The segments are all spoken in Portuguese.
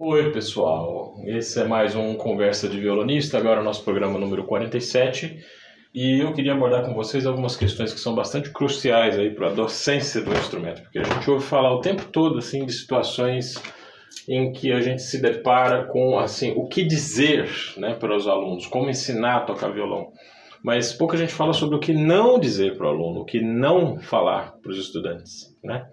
Oi, pessoal. Esse é mais um Conversa de Violonista, agora nosso programa número 47. E eu queria abordar com vocês algumas questões que são bastante cruciais aí para a docência do instrumento, porque a gente ouve falar o tempo todo assim de situações em que a gente se depara com assim o que dizer, né, para os alunos, como ensinar a tocar violão. Mas pouca gente fala sobre o que não dizer para o aluno, o que não falar para os estudantes, né?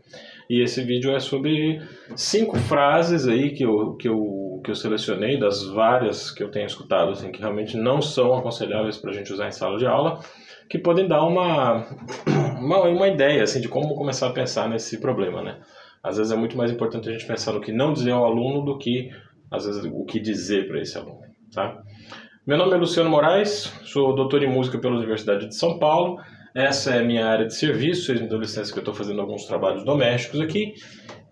E esse vídeo é sobre cinco frases aí que eu, que eu, que eu selecionei das várias que eu tenho escutado, assim, que realmente não são aconselháveis para a gente usar em sala de aula, que podem dar uma, uma, uma ideia assim, de como começar a pensar nesse problema, né? Às vezes é muito mais importante a gente pensar no que não dizer ao aluno do que, às vezes, o que dizer para esse aluno, tá? Meu nome é Luciano Moraes, sou doutor em música pela Universidade de São Paulo essa é a minha área de serviço, vocês me dão licença que eu estou fazendo alguns trabalhos domésticos aqui,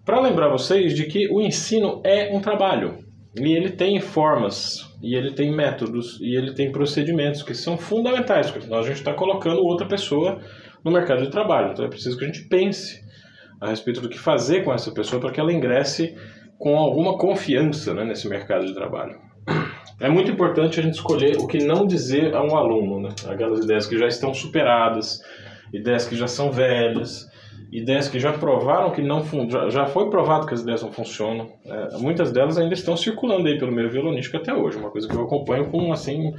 para lembrar vocês de que o ensino é um trabalho, e ele tem formas, e ele tem métodos, e ele tem procedimentos que são fundamentais, porque nós a gente está colocando outra pessoa no mercado de trabalho, então é preciso que a gente pense a respeito do que fazer com essa pessoa para que ela ingresse com alguma confiança né, nesse mercado de trabalho. É muito importante a gente escolher o que não dizer a um aluno, né? Aquelas ideias que já estão superadas, ideias que já são velhas, ideias que já provaram que não já, já foi provado que as ideias não funcionam. É, muitas delas ainda estão circulando aí pelo meio violonístico até hoje, uma coisa que eu acompanho com assim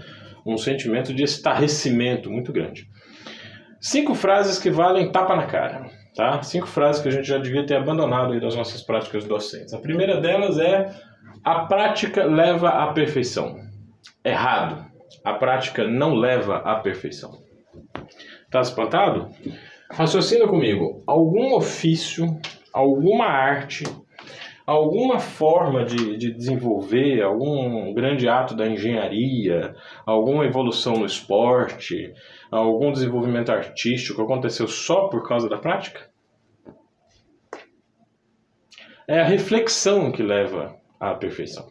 um sentimento de estarrecimento muito grande. Cinco frases que valem tapa na cara, tá? Cinco frases que a gente já devia ter abandonado aí das nossas práticas docentes. A primeira delas é a prática leva à perfeição. Errado. A prática não leva à perfeição. Tá espantado? Raciocina comigo. Algum ofício, alguma arte, alguma forma de, de desenvolver, algum grande ato da engenharia, alguma evolução no esporte, algum desenvolvimento artístico aconteceu só por causa da prática? É a reflexão que leva à perfeição.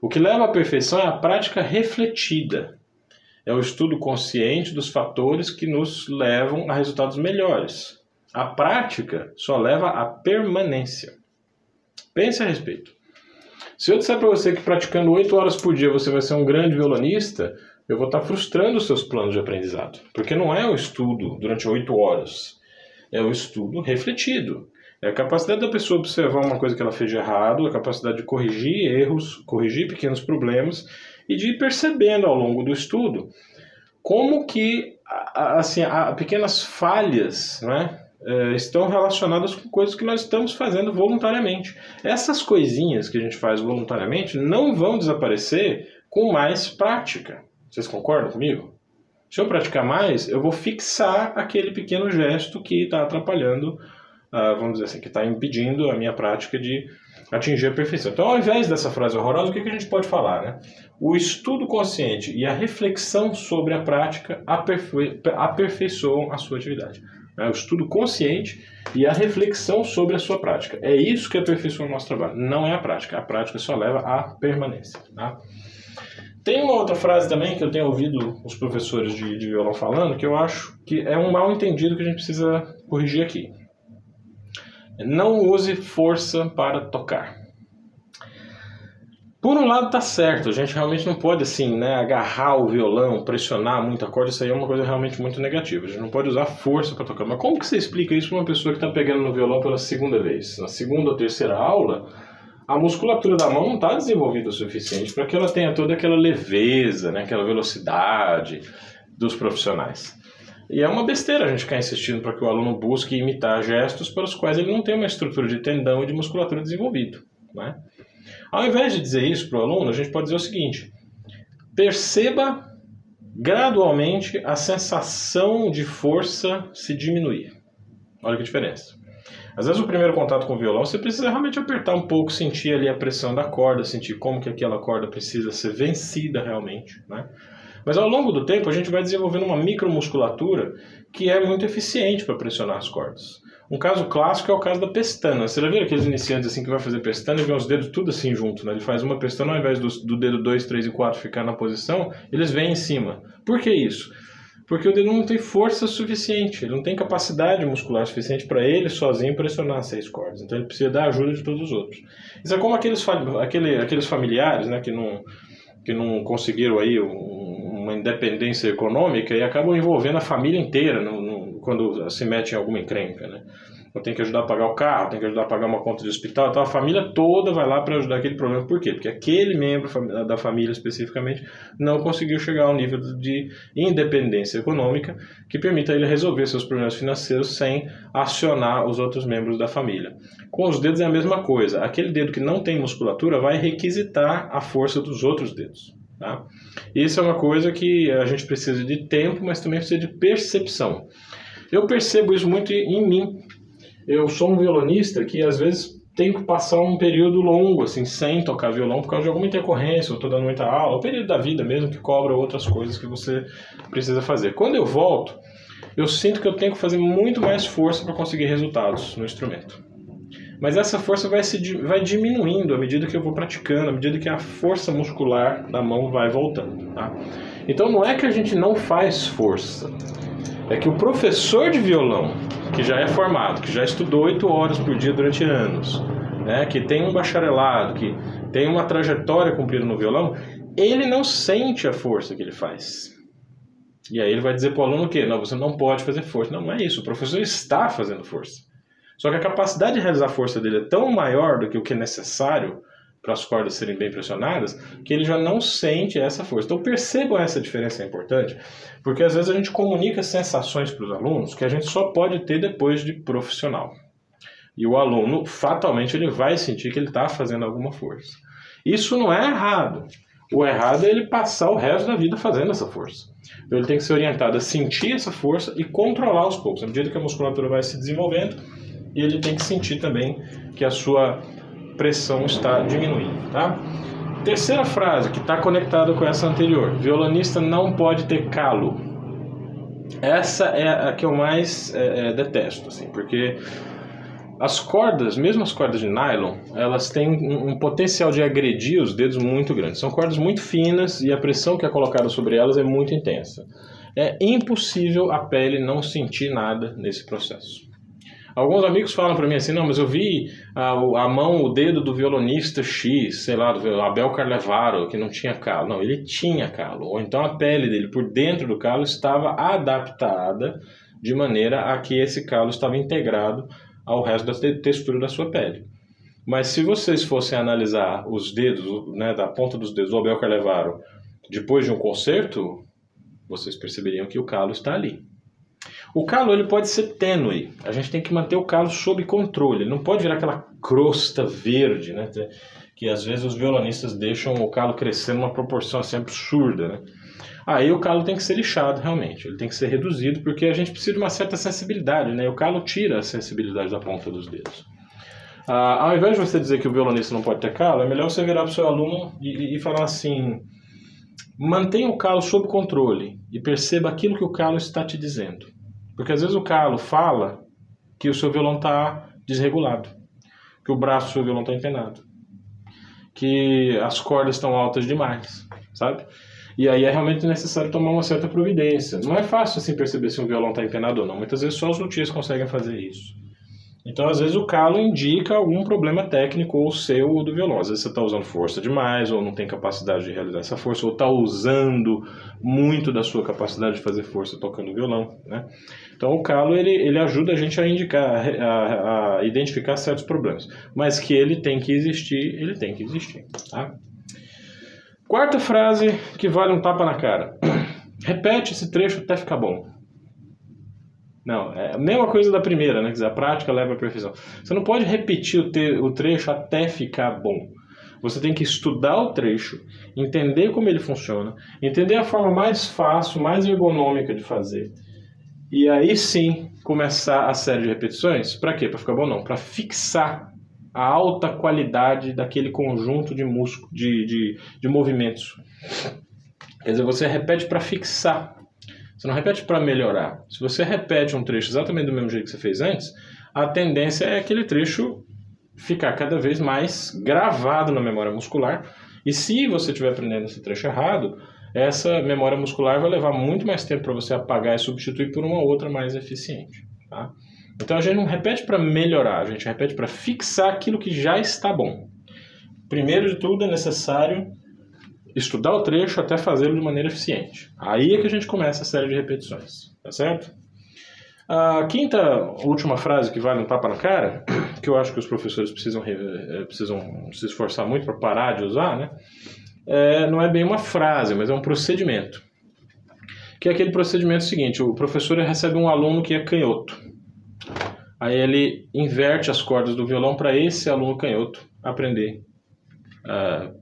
O que leva à perfeição é a prática refletida. É o estudo consciente dos fatores que nos levam a resultados melhores. A prática só leva à permanência. Pense a respeito. Se eu disser para você que praticando 8 horas por dia você vai ser um grande violonista, eu vou estar frustrando os seus planos de aprendizado. Porque não é o estudo durante 8 horas, é o estudo refletido. É a capacidade da pessoa observar uma coisa que ela fez de errado, a capacidade de corrigir erros, corrigir pequenos problemas e de ir percebendo ao longo do estudo como que assim, pequenas falhas né, é, estão relacionadas com coisas que nós estamos fazendo voluntariamente. Essas coisinhas que a gente faz voluntariamente não vão desaparecer com mais prática. Vocês concordam comigo? Se eu praticar mais, eu vou fixar aquele pequeno gesto que está atrapalhando uh, vamos dizer assim, que está impedindo a minha prática de atingir a perfeição. Então, ao invés dessa frase horrorosa, o que, que a gente pode falar? Né? O estudo consciente e a reflexão sobre a prática aperfei aperfeiçoam a sua atividade. Né? O estudo consciente e a reflexão sobre a sua prática. É isso que aperfeiçoa o nosso trabalho, não é a prática. A prática só leva à permanência. Tá? Tem uma outra frase também que eu tenho ouvido os professores de, de violão falando, que eu acho que é um mal entendido que a gente precisa corrigir aqui. Não use força para tocar. Por um lado tá certo, a gente realmente não pode assim, né, agarrar o violão, pressionar muito a corda, isso aí é uma coisa realmente muito negativa. A gente não pode usar força para tocar. Mas como que você explica isso para uma pessoa que está pegando no violão pela segunda vez? Na segunda ou terceira aula, a musculatura da mão não está desenvolvida o suficiente para que ela tenha toda aquela leveza, né, aquela velocidade dos profissionais. E é uma besteira a gente ficar insistindo para que o aluno busque imitar gestos para os quais ele não tem uma estrutura de tendão e de musculatura desenvolvido. Né? Ao invés de dizer isso para o aluno, a gente pode dizer o seguinte: perceba gradualmente a sensação de força se diminuir. Olha que diferença. Às vezes o primeiro contato com o violão você precisa realmente apertar um pouco, sentir ali a pressão da corda, sentir como que aquela corda precisa ser vencida realmente, né? Mas ao longo do tempo a gente vai desenvolvendo uma micromusculatura que é muito eficiente para pressionar as cordas. Um caso clássico é o caso da pestana. Você já viu aqueles iniciantes assim que vai fazer pestana e vê os dedos tudo assim junto, né? Ele faz uma pestana ao invés do, do dedo 2, 3 e 4 ficar na posição, eles vêm em cima. Por que isso? Porque o dedo não tem força suficiente, ele não tem capacidade muscular suficiente para ele sozinho pressionar seis cordas. Então ele precisa da ajuda de todos os outros. Isso é como aqueles, aquele, aqueles familiares né, que, não, que não conseguiram aí uma independência econômica e acabam envolvendo a família inteira no, no, quando se mete em alguma encrenca. Né? tenho que ajudar a pagar o carro, tenho que ajudar a pagar uma conta de hospital, então a família toda vai lá para ajudar aquele problema. Por quê? Porque aquele membro da família especificamente não conseguiu chegar ao nível de independência econômica que permita ele resolver seus problemas financeiros sem acionar os outros membros da família. Com os dedos é a mesma coisa. Aquele dedo que não tem musculatura vai requisitar a força dos outros dedos. Tá? Isso é uma coisa que a gente precisa de tempo, mas também precisa de percepção. Eu percebo isso muito em mim eu sou um violonista que às vezes tenho que passar um período longo, assim, sem tocar violão por causa de alguma intercorrência, ou estou dando muita aula, o período da vida mesmo que cobra outras coisas que você precisa fazer. Quando eu volto, eu sinto que eu tenho que fazer muito mais força para conseguir resultados no instrumento. Mas essa força vai, se, vai diminuindo à medida que eu vou praticando, à medida que a força muscular da mão vai voltando. Tá? Então não é que a gente não faz força, é que o professor de violão, que já é formado, que já estudou oito horas por dia durante anos, né, que tem um bacharelado, que tem uma trajetória cumprida no violão, ele não sente a força que ele faz. E aí ele vai dizer para o aluno o quê? Não, você não pode fazer força. Não, não é isso. O professor está fazendo força. Só que a capacidade de realizar a força dele é tão maior do que o que é necessário para as cordas serem bem pressionadas, que ele já não sente essa força. Então percebam essa diferença é importante, porque às vezes a gente comunica sensações para os alunos que a gente só pode ter depois de profissional. E o aluno, fatalmente, ele vai sentir que ele está fazendo alguma força. Isso não é errado. O errado é ele passar o resto da vida fazendo essa força. Então ele tem que ser orientado a sentir essa força e controlar aos poucos. À medida que a musculatura vai se desenvolvendo, ele tem que sentir também que a sua pressão está diminuindo, tá? Terceira frase que está conectada com essa anterior: violonista não pode ter calo. Essa é a que eu mais é, é, detesto, assim, porque as cordas, mesmo as cordas de nylon, elas têm um, um, potencial de agredir os dedos muito grande. São cordas muito finas e a pressão que é colocada sobre elas é muito intensa. É impossível a pele não sentir nada nesse processo. Alguns amigos falam para mim assim, não, mas eu vi a, a, mão, o dedo do violonista X, sei lá, do Abel Carlevaro, que não tinha calo. Não, ele tinha calo. Ou então a pele dele por dentro do calo estava adaptada de maneira a que esse calo estava integrado ao resto da textura da sua pele. Mas se vocês fossem analisar os dedos, né, da ponta dos dedos do Abel Carlevaro, depois de um concerto, vocês perceberiam que o calo está ali. O calo ele pode ser tênue. A gente tem que manter o calo sob controle. Ele não pode virar aquela crosta verde, né? Que às vezes os violonistas deixam o calo crescer numa proporção assim absurda, né? Aí o calo tem que ser lixado realmente. Ele tem que ser reduzido porque a gente precisa de uma certa sensibilidade, né? O calo tira a sensibilidade da ponta dos dedos. Ah, ao invés de você dizer que o violonista não pode ter calo, é melhor você virar para o seu aluno e, e falar assim: mantenha o calo sob controle e perceba aquilo que o calo está te dizendo. Porque às vezes o Carlos fala que o seu violão está desregulado, que o braço do seu violão está empenado, que as cordas estão altas demais, sabe? E aí é realmente necessário tomar uma certa providência. Não é fácil assim perceber se um violão está empenado ou não. Muitas vezes só os luthiers conseguem fazer isso. Então, às vezes, o calo indica algum problema técnico, ou seu ou do violão. Às vezes você está usando força demais, ou não tem capacidade de realizar essa força, ou está usando muito da sua capacidade de fazer força tocando violão. Né? Então, o calo ele, ele ajuda a gente a indicar, a, a identificar certos problemas. Mas que ele tem que existir, ele tem que existir. Tá? Quarta frase que vale um tapa na cara. Repete esse trecho até ficar bom. Não, é a mesma coisa da primeira, né? Quer dizer, a prática leva à perfeição. Você não pode repetir o, te, o trecho até ficar bom. Você tem que estudar o trecho, entender como ele funciona, entender a forma mais fácil, mais ergonômica de fazer. E aí sim começar a série de repetições. Para quê? Para ficar bom? Não. Para fixar a alta qualidade daquele conjunto de músculo, de, de, de movimentos. Quer dizer, você repete para fixar você não repete para melhorar. Se você repete um trecho exatamente do mesmo jeito que você fez antes, a tendência é aquele trecho ficar cada vez mais gravado na memória muscular. E se você estiver aprendendo esse trecho errado, essa memória muscular vai levar muito mais tempo para você apagar e substituir por uma outra mais eficiente. Tá? Então a gente não repete para melhorar, a gente repete para fixar aquilo que já está bom. Primeiro de tudo é necessário estudar o trecho até fazê-lo de maneira eficiente. Aí é que a gente começa a série de repetições, tá certo? A quinta, última frase que vale um tapa na cara, que eu acho que os professores precisam, eh, precisam se esforçar muito para parar de usar, né? É, não é bem uma frase, mas é um procedimento. Que é aquele procedimento seguinte: o professor recebe um aluno que é canhoto. Aí ele inverte as cordas do violão para esse aluno canhoto aprender uh,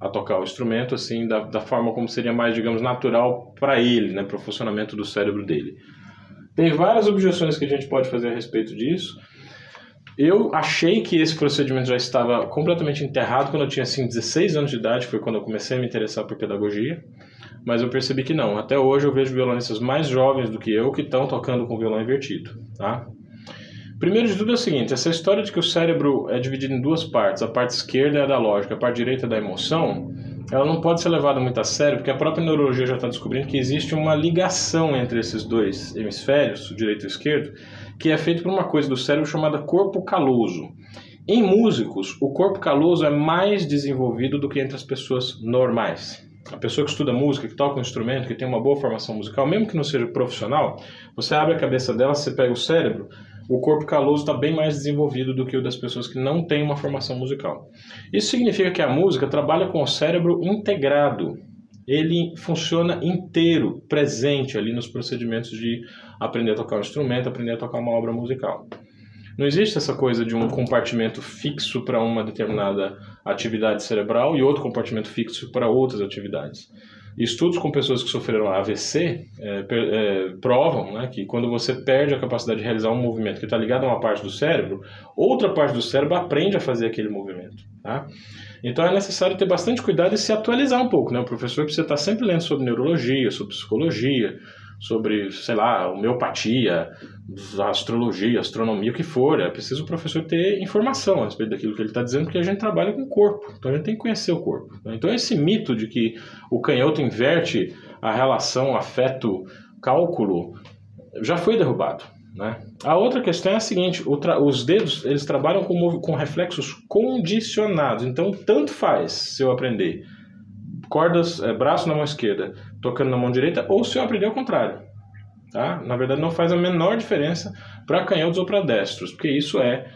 a tocar o instrumento assim da, da forma como seria mais, digamos, natural para ele, né, para o funcionamento do cérebro dele. Tem várias objeções que a gente pode fazer a respeito disso. Eu achei que esse procedimento já estava completamente enterrado quando eu tinha assim 16 anos de idade, foi quando eu comecei a me interessar por pedagogia, mas eu percebi que não. Até hoje eu vejo violonistas mais jovens do que eu que estão tocando com violão invertido, tá? Primeiro de tudo é o seguinte, essa história de que o cérebro é dividido em duas partes, a parte esquerda é a da lógica, a parte direita é da emoção, ela não pode ser levada muito a sério, porque a própria neurologia já está descobrindo que existe uma ligação entre esses dois hemisférios, o direito e o esquerdo, que é feita por uma coisa do cérebro chamada corpo caloso. Em músicos, o corpo caloso é mais desenvolvido do que entre as pessoas normais. A pessoa que estuda música, que toca um instrumento, que tem uma boa formação musical, mesmo que não seja profissional, você abre a cabeça dela, você pega o cérebro, o corpo caloso está bem mais desenvolvido do que o das pessoas que não têm uma formação musical. Isso significa que a música trabalha com o cérebro integrado. Ele funciona inteiro, presente ali nos procedimentos de aprender a tocar um instrumento, aprender a tocar uma obra musical. Não existe essa coisa de um compartimento fixo para uma determinada atividade cerebral e outro compartimento fixo para outras atividades. Estudos com pessoas que sofreram AVC é, é, provam né, que quando você perde a capacidade de realizar um movimento que está ligado a uma parte do cérebro, outra parte do cérebro aprende a fazer aquele movimento. Tá? Então é necessário ter bastante cuidado e se atualizar um pouco. Né? O professor precisa estar sempre lendo sobre neurologia, sobre psicologia, sobre, sei lá, homeopatia, astrologia, astronomia, o que for. É preciso o professor ter informação a respeito daquilo que ele está dizendo, porque a gente trabalha com o corpo, então a gente tem que conhecer o corpo. Né? Então esse mito de que o canhoto inverte a relação afeto-cálculo já foi derrubado. Né? A outra questão é a seguinte: os dedos eles trabalham com, com reflexos condicionados, então tanto faz se eu aprender cordas, é, braço na mão esquerda, tocando na mão direita, ou se eu aprender ao contrário. Tá? Na verdade, não faz a menor diferença para canhotos ou para destros, porque isso é,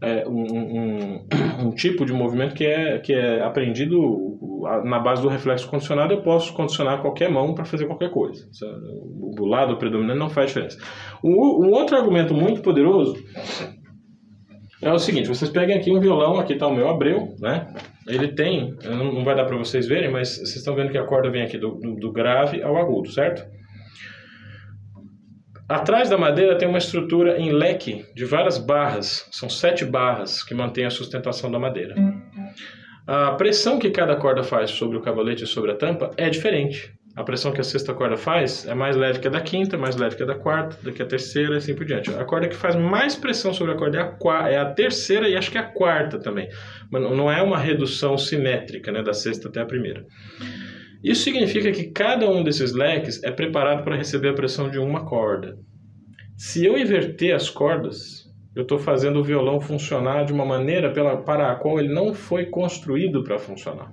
é um, um, um, tipo de movimento que é, que é aprendido na base do reflexo condicionado. Eu posso condicionar qualquer mão para fazer qualquer coisa. O lado predominante não faz diferença. Um, um outro argumento muito poderoso é o seguinte: vocês peguem aqui um violão, aqui está o meu Abreu, né? Ele tem, não vai dar para vocês verem, mas vocês estão vendo que a corda vem aqui do, do, do grave ao agudo, certo? Atrás da madeira tem uma estrutura em leque de várias barras, são sete barras que mantêm a sustentação da madeira. A pressão que cada corda faz sobre o cavalete e sobre a tampa é diferente. A pressão que a sexta corda faz é mais leve que a da quinta, mais leve que a da quarta, do que a terceira e assim por diante. A corda que faz mais pressão sobre a corda é a, é a terceira e acho que é a quarta também. Mas não é uma redução simétrica né, da sexta até a primeira. Isso significa que cada um desses leques é preparado para receber a pressão de uma corda. Se eu inverter as cordas, eu estou fazendo o violão funcionar de uma maneira pela, para a qual ele não foi construído para funcionar.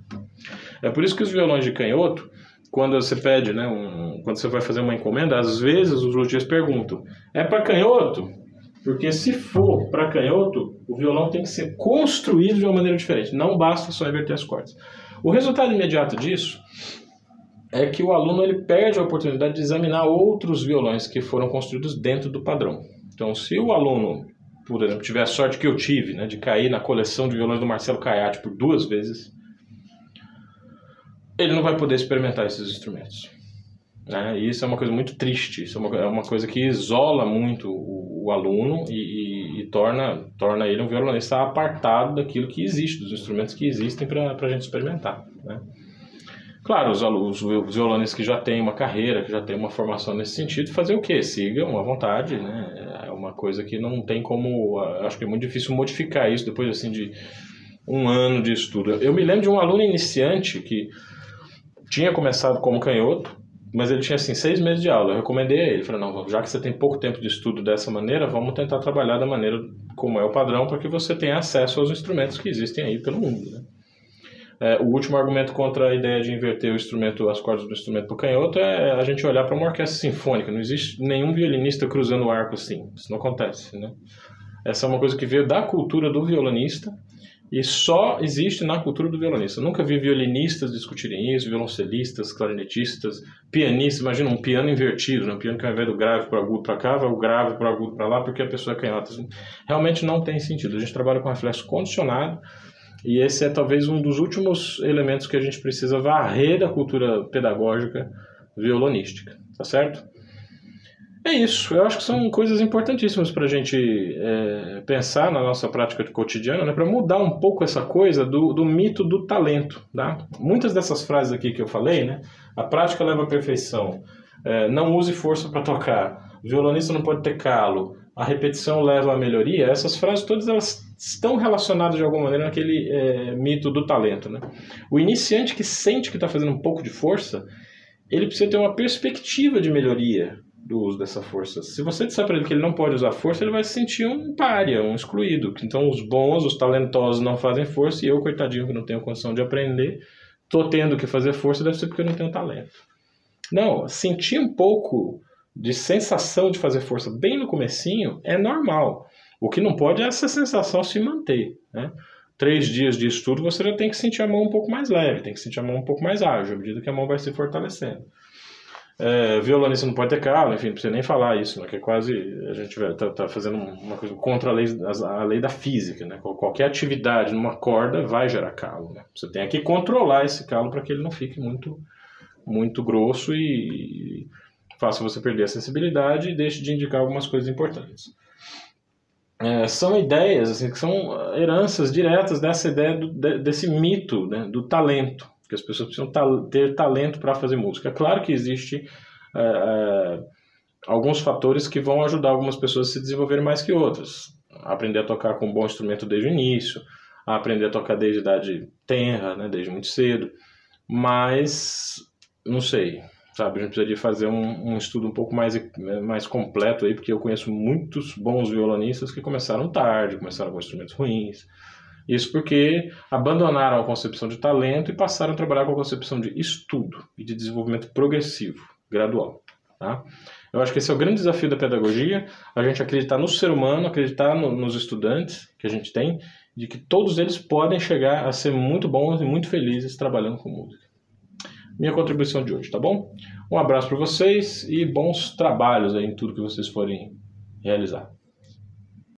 É por isso que os violões de canhoto quando você pede, né, um, quando você vai fazer uma encomenda, às vezes os luthiers perguntam: é para canhoto? Porque se for para canhoto, o violão tem que ser construído de uma maneira diferente. Não basta só inverter as cordas. O resultado imediato disso é que o aluno ele perde a oportunidade de examinar outros violões que foram construídos dentro do padrão. Então, se o aluno, por exemplo, tiver a sorte que eu tive, né, de cair na coleção de violões do Marcelo Caiate por duas vezes, ele não vai poder experimentar esses instrumentos. Né? E isso é uma coisa muito triste, isso é uma, é uma coisa que isola muito o, o aluno e, e, e, torna, torna ele um violonista apartado daquilo que existe, dos instrumentos que existem para a gente experimentar. Né? Claro, os, alunos, os violonistas que já têm uma carreira, que já têm uma formação nesse sentido, fazer o quê? Sigam à vontade, né? É uma coisa que não tem como... Acho que é muito difícil modificar isso depois assim de um ano de estudo. Eu me lembro de um aluno iniciante que tinha começado como canhoto, mas ele tinha assim seis meses de aula. Eu recomendei a ele, falei não, já que você tem pouco tempo de estudo dessa maneira, vamos tentar trabalhar da maneira como é o padrão para que você tenha acesso aos instrumentos que existem aí pelo mundo. Né? É, o último argumento contra a ideia de inverter o instrumento, as cordas do instrumento para o canhoto é a gente olhar para uma orquestra sinfônica. Não existe nenhum violinista cruzando o arco assim. Isso não acontece, né? Essa é uma coisa que veio da cultura do violonista e só existe na cultura do violonista. Eu nunca vi violinistas discutirem isso, violoncelistas, clarinetistas, pianistas. Imagina um piano invertido, né? um piano que ao invés do grave para agudo para cá, vai o grave para agudo para lá, porque a pessoa é canhota. Realmente não tem sentido. A gente trabalha com reflexo condicionado e esse é talvez um dos últimos elementos que a gente precisa varrer da cultura pedagógica violonística, tá certo? É isso, eu acho que são coisas importantíssimas para a gente é, pensar na nossa prática cotidiana, né, para mudar um pouco essa coisa do, do mito do talento. Tá? Muitas dessas frases aqui que eu falei, né, a prática leva à perfeição, é, não use força para tocar, violonista não pode ter calo, a repetição leva à melhoria, essas frases todas elas estão relacionadas de alguma maneira naquele é, mito do talento. Né? O iniciante que sente que está fazendo um pouco de força, ele precisa ter uma perspectiva de melhoria do uso dessa força. Se você disser para ele que ele não pode usar força, ele vai se sentir um pária, um excluído. Então os bons, os talentosos não fazem força e eu, coitadinho, que não tenho condição de aprender, tô tendo que fazer força, deve ser porque eu não tenho talento. Não, sentir um pouco de sensação de fazer força bem no comecinho é normal. O que não pode é essa sensação se manter, né? Três dias de estudo você já tem que sentir a mão um pouco mais leve, tem que sentir a mão um pouco mais ágil, à medida que a mão vai se fortalecendo. É, violonista não pode ter calo, enfim, não precisa nem falar isso, né, que é quase, a gente está tá fazendo uma coisa contra a lei, a lei da física, né, qualquer atividade numa corda vai gerar calo, né, você tem que controlar esse calo para que ele não fique muito, muito grosso e faça você perder a sensibilidade e deixe de indicar algumas coisas importantes. É, são ideias, assim, que são heranças diretas dessa ideia, do, desse mito né, do talento, que as pessoas precisam ter talento para fazer música. É claro que existe é, é, alguns fatores que vão ajudar algumas pessoas a se desenvolverem mais que outras. Aprender a tocar com um bom instrumento desde o início, a aprender a tocar desde idade tenra, né, desde muito cedo. Mas, não sei, sabe? A gente precisaria fazer um, um, estudo um pouco mais, mais completo aí, porque eu conheço muitos bons violonistas que começaram tarde, começaram com instrumentos ruins, isso porque abandonaram a concepção de talento e passaram a trabalhar com a concepção de estudo e de desenvolvimento progressivo, gradual. Tá? Eu acho que esse é o grande desafio da pedagogia, a gente acreditar no ser humano, acreditar no, nos estudantes que a gente tem, de que todos eles podem chegar a ser muito bons e muito felizes trabalhando com música. Minha contribuição de hoje, tá bom? Um abraço para vocês e bons trabalhos em tudo que vocês forem realizar.